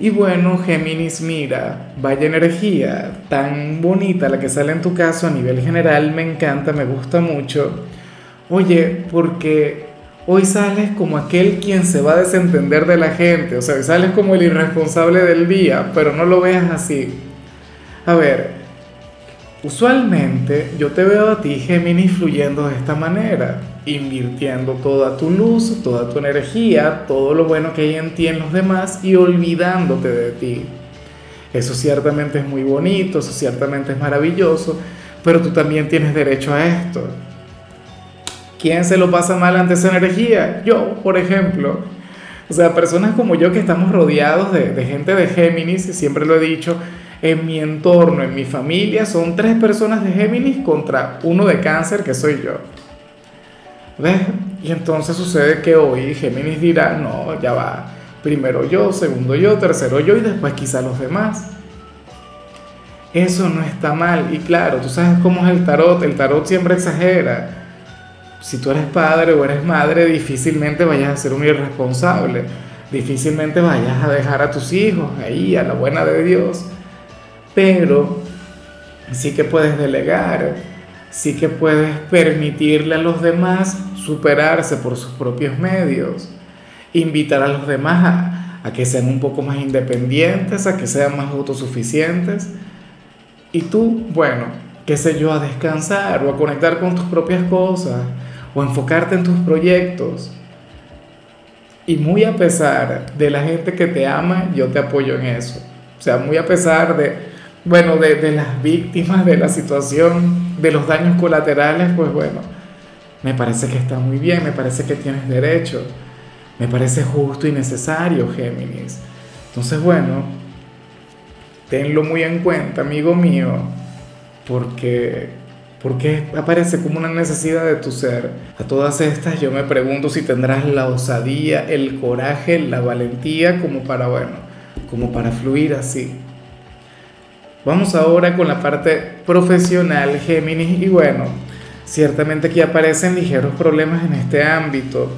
Y bueno, Géminis, mira, vaya energía tan bonita la que sale en tu caso a nivel general, me encanta, me gusta mucho. Oye, porque hoy sales como aquel quien se va a desentender de la gente, o sea, sales como el irresponsable del día, pero no lo veas así. A ver, usualmente yo te veo a ti, Géminis, fluyendo de esta manera invirtiendo toda tu luz, toda tu energía, todo lo bueno que hay en ti en los demás y olvidándote de ti. Eso ciertamente es muy bonito, eso ciertamente es maravilloso, pero tú también tienes derecho a esto. ¿Quién se lo pasa mal ante esa energía? Yo, por ejemplo. O sea, personas como yo que estamos rodeados de, gente de Géminis, siempre lo he dicho, en mi entorno, en mi familia, son tres personas de Géminis contra uno de cáncer que soy yo. ¿Ves? Y entonces sucede que hoy Géminis dirá, no, ya va, primero yo, segundo yo, tercero yo y después quizá los demás. Eso no está mal. Y claro, tú sabes cómo es el tarot. El tarot siempre exagera. Si tú eres padre o eres madre, difícilmente vayas a ser un irresponsable. Difícilmente vayas a dejar a tus hijos ahí, a la buena de Dios. Pero sí que puedes delegar sí que puedes permitirle a los demás superarse por sus propios medios, invitar a los demás a, que sean un poco más independientes, a que sean más autosuficientes. Y tú, bueno, qué sé yo, a descansar o a conectar con tus propias cosas o enfocarte en tus proyectos. Y muy a pesar de la gente que te ama, yo te apoyo en eso. O sea, muy a pesar de, bueno, de, de las víctimas de la situación de los daños colaterales, pues bueno, me parece que está muy bien, me parece que tienes derecho, me parece justo y necesario, Géminis. Entonces, bueno, tenlo muy en cuenta, amigo mío, porque porque aparece como una necesidad de tu ser. A todas estas yo me pregunto si tendrás la osadía, el coraje, la valentía como para, bueno, como para fluir así. Vamos ahora con la parte profesional, Géminis, y bueno, ciertamente aquí aparecen ligeros problemas en este ámbito,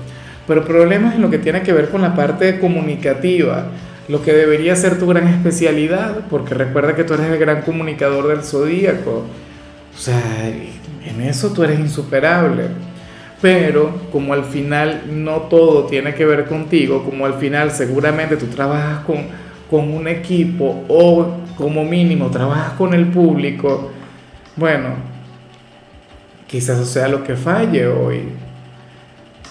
pero problemas en lo que tiene que ver con la parte comunicativa, lo que debería ser tu gran especialidad, porque recuerda que tú eres el gran comunicador del zodíaco, o sea, en eso tú eres insuperable. Pero como al final no todo tiene que ver contigo, como al final seguramente tú trabajas con, con un equipo o como mínimo trabajas con el público, bueno, quizás eso sea lo que falle hoy.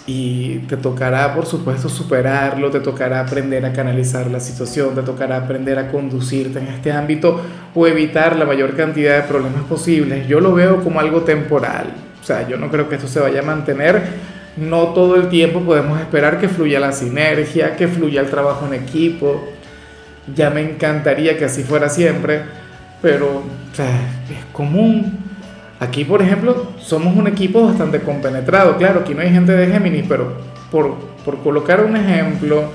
Y te tocará, por supuesto, superarlo, te tocará aprender a canalizar la situación, te tocará aprender a conducirte en este ámbito o evitar la mayor cantidad de problemas posibles. Yo lo veo como algo temporal, o sea, yo no creo que esto se vaya a mantener. No todo el tiempo podemos esperar que fluya la sinergia, que fluya el trabajo en equipo ya me encantaría que así fuera siempre, pero es común. Aquí, por ejemplo, somos un equipo bastante compenetrado. Claro, aquí no hay gente de Géminis, pero por, por colocar un ejemplo,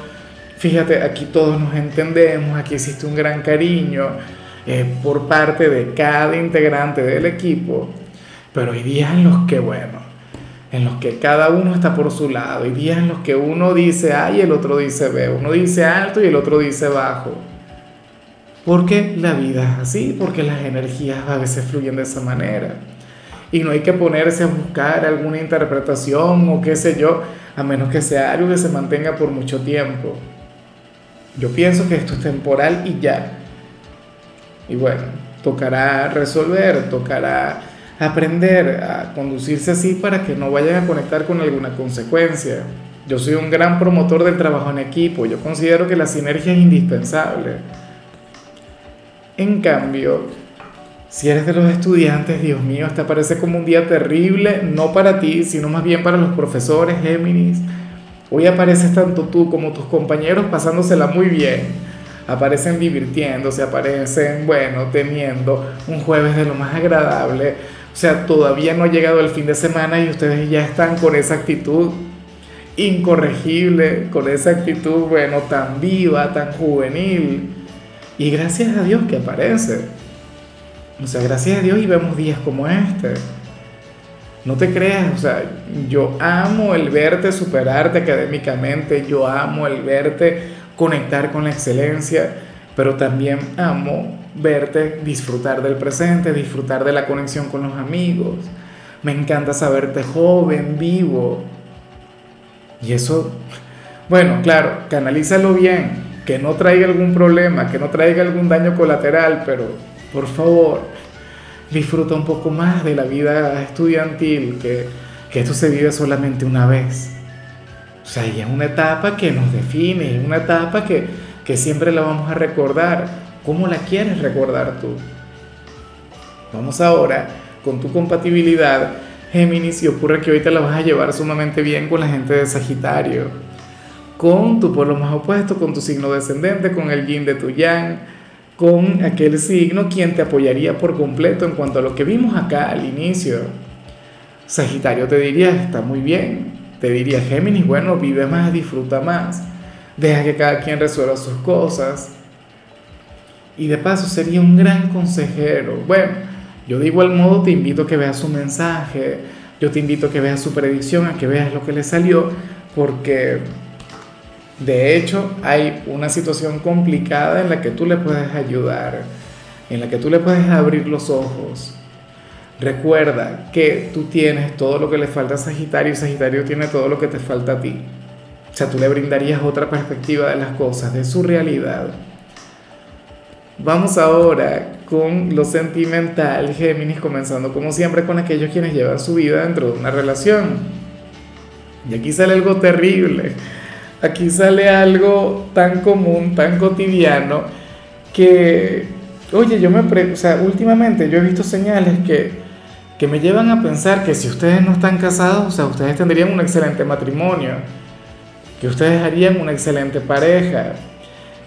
fíjate, aquí todos nos entendemos, aquí existe un gran cariño eh, por parte de cada integrante del equipo, pero hay días en los que, bueno, en los que cada uno está por su lado, hay días en los que uno dice A y el otro dice B, uno dice alto y el otro dice bajo. Porque la vida es así, porque las energías a veces fluyen de esa manera. Y no hay que ponerse a buscar alguna interpretación o qué sé yo, a menos que sea algo que se mantenga por mucho tiempo. Yo pienso que esto es temporal y ya. Y bueno, tocará resolver, tocará aprender a conducirse así para que no vayan a conectar con alguna consecuencia. Yo soy un gran promotor del trabajo en equipo, yo considero que la sinergia es indispensable. En cambio, si eres de los estudiantes, Dios mío, esta parece como un día terrible, no para ti, sino más bien para los profesores, Géminis. Hoy apareces tanto tú como tus compañeros pasándosela muy bien, aparecen divirtiéndose, aparecen, bueno, teniendo un jueves de lo más agradable. O sea, todavía no ha llegado el fin de semana y ustedes ya están con esa actitud incorregible, con esa actitud, bueno, tan viva, tan juvenil. Y gracias a Dios que aparece. O sea, gracias a Dios y vemos días como este. No te creas, o sea, yo amo el verte superarte académicamente, yo amo el verte conectar con la excelencia, pero también amo verte disfrutar del presente, disfrutar de la conexión con los amigos. Me encanta saberte joven, vivo. Y eso, bueno, claro, canalízalo bien, que no traiga algún problema, que no traiga algún daño colateral, pero por favor, disfruta un poco más de la vida estudiantil, que, que esto se vive solamente una vez. O sea, y es una etapa que nos define, una etapa que, que siempre la vamos a recordar. ¿Cómo la quieres recordar tú? Vamos ahora con tu compatibilidad, Géminis, y ocurre que ahorita la vas a llevar sumamente bien con la gente de Sagitario, con tu pueblo más opuesto, con tu signo descendente, con el yin de tu yang con aquel signo quien te apoyaría por completo en cuanto a lo que vimos acá al inicio. Sagitario te diría, está muy bien. Te diría Géminis, bueno, vive más, disfruta más. Deja que cada quien resuelva sus cosas. Y de paso sería un gran consejero. Bueno, yo de igual modo te invito a que veas su mensaje. Yo te invito a que veas su predicción, a que veas lo que le salió. Porque de hecho, hay una situación complicada en la que tú le puedes ayudar, en la que tú le puedes abrir los ojos. Recuerda que tú tienes todo lo que le falta a Sagitario y Sagitario tiene todo lo que te falta a ti. O sea, tú le brindarías otra perspectiva de las cosas, de su realidad. Vamos ahora con lo sentimental, Géminis, comenzando como siempre con aquellos quienes llevan su vida dentro de una relación. Y aquí sale algo terrible aquí sale algo tan común, tan cotidiano, que, oye, yo me pre o sea, últimamente yo he visto señales que, que me llevan a pensar que si ustedes no están casados, o sea, ustedes tendrían un excelente matrimonio, que ustedes harían una excelente pareja.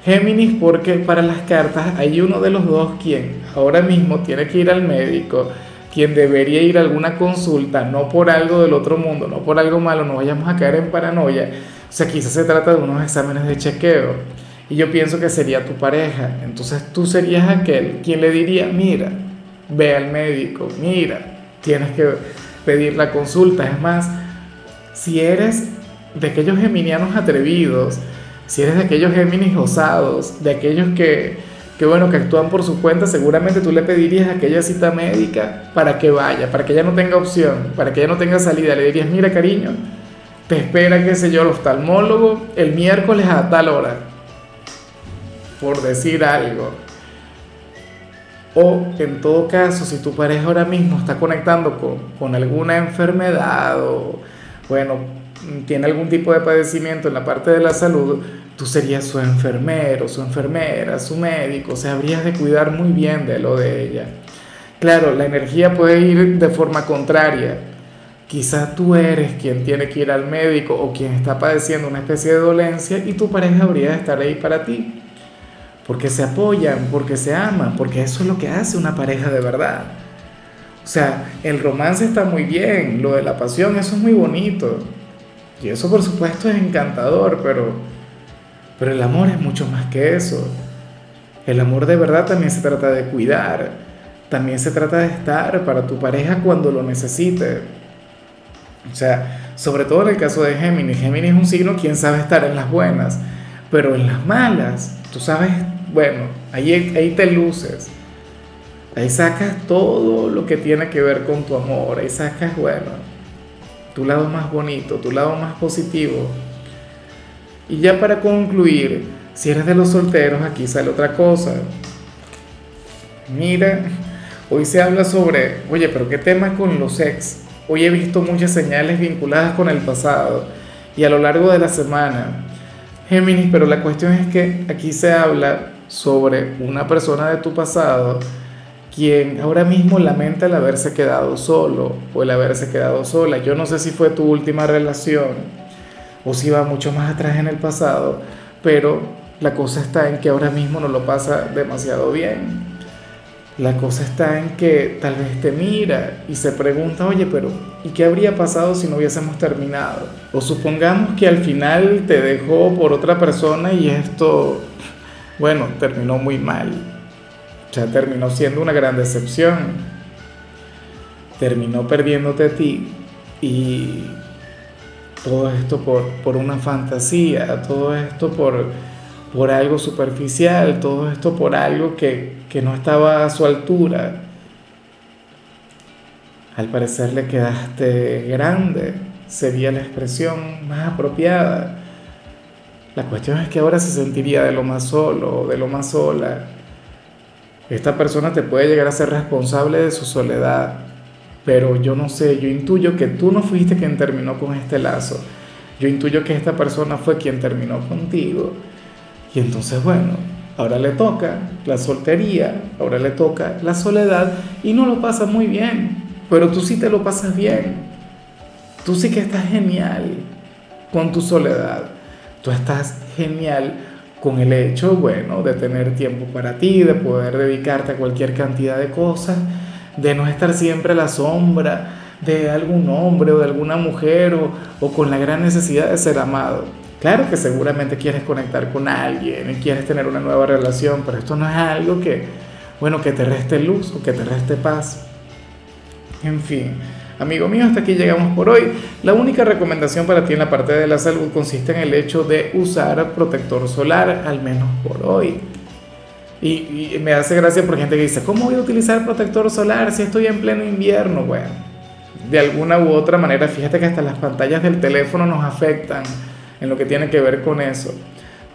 Géminis, porque para las cartas hay uno de los dos quien ahora mismo tiene que ir al médico, quien debería ir a alguna consulta, no por algo del otro mundo, no por algo malo, no vayamos a caer en paranoia, o sea, quizás se trata de unos exámenes de chequeo y yo pienso que sería tu pareja. Entonces tú serías aquel quien le diría, mira, ve al médico, mira, tienes que pedir la consulta. Es más, si eres de aquellos geminianos atrevidos, si eres de aquellos Géminis osados, de aquellos que, que, bueno, que actúan por su cuenta, seguramente tú le pedirías aquella cita médica para que vaya, para que ella no tenga opción, para que ella no tenga salida. Le dirías, mira cariño, te espera, qué sé yo, el oftalmólogo el miércoles a tal hora, por decir algo. O en todo caso, si tu pareja ahora mismo está conectando con, con alguna enfermedad o, bueno, tiene algún tipo de padecimiento en la parte de la salud, tú serías su enfermero, su enfermera, su médico, o sea, habrías de cuidar muy bien de lo de ella. Claro, la energía puede ir de forma contraria Quizás tú eres quien tiene que ir al médico o quien está padeciendo una especie de dolencia y tu pareja habría de estar ahí para ti. Porque se apoyan, porque se aman, porque eso es lo que hace una pareja de verdad. O sea, el romance está muy bien, lo de la pasión, eso es muy bonito. Y eso por supuesto es encantador, pero, pero el amor es mucho más que eso. El amor de verdad también se trata de cuidar, también se trata de estar para tu pareja cuando lo necesite. O sea, sobre todo en el caso de Géminis, Géminis es un signo quien sabe estar en las buenas, pero en las malas, tú sabes, bueno, ahí, ahí te luces, ahí sacas todo lo que tiene que ver con tu amor, ahí sacas, bueno, tu lado más bonito, tu lado más positivo. Y ya para concluir, si eres de los solteros, aquí sale otra cosa. Mira, hoy se habla sobre, oye, pero ¿qué tema con los ex? Hoy he visto muchas señales vinculadas con el pasado y a lo largo de la semana. Géminis, pero la cuestión es que aquí se habla sobre una persona de tu pasado quien ahora mismo lamenta el haberse quedado solo o el haberse quedado sola. Yo no sé si fue tu última relación o si va mucho más atrás en el pasado, pero La cosa está en que ahora mismo no lo pasa demasiado bien. La cosa está en que tal vez te mira y se pregunta, oye, pero ¿y qué habría pasado si no hubiésemos terminado? O supongamos que al final te dejó por otra persona y esto, bueno, terminó muy mal. O terminó siendo una gran decepción. Terminó perdiéndote a ti y todo esto por, por una fantasía, todo esto por por algo superficial, todo esto por algo que, no estaba a su altura. Al parecer le quedaste grande, sería la expresión más apropiada. La cuestión es que ahora se sentiría de lo más solo, de lo más sola. Esta persona te puede llegar a ser responsable de su soledad, pero yo no sé, yo intuyo que tú no fuiste quien terminó con este lazo. Yo intuyo que esta persona fue quien terminó contigo. Y entonces, bueno, ahora le toca la soltería, ahora le toca la soledad y no lo pasa muy bien, pero tú sí te lo pasas bien. Tú sí que estás genial con tu soledad. Tú estás genial con el hecho, bueno, de tener tiempo para ti, de poder dedicarte a cualquier cantidad de cosas, de no estar siempre a la sombra de algún hombre o de alguna mujer o, o con la gran necesidad de ser amado. Claro que seguramente quieres conectar con alguien y quieres tener una nueva relación, pero esto no es algo que, bueno, que te reste luz o que te reste paz. En fin, amigo mío, hasta aquí llegamos por hoy. La única recomendación para ti en la parte de la salud consiste en el hecho de usar protector solar, al menos por hoy. Y, y me hace gracia por gente que dice, ¿cómo voy a utilizar protector solar si estoy en pleno invierno? Bueno, de alguna u otra manera, fíjate que hasta las pantallas del teléfono nos afectan en lo que tiene que ver con eso.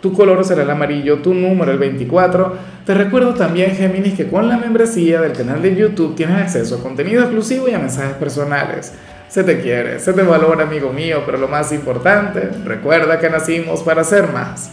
Tu color será el amarillo, tu número el 24. Te recuerdo también, Géminis, que con la membresía del canal de YouTube tienes acceso a contenido exclusivo y a mensajes personales. Se te quiere, se te valora, amigo mío, pero lo más importante, recuerda que nacimos para ser más.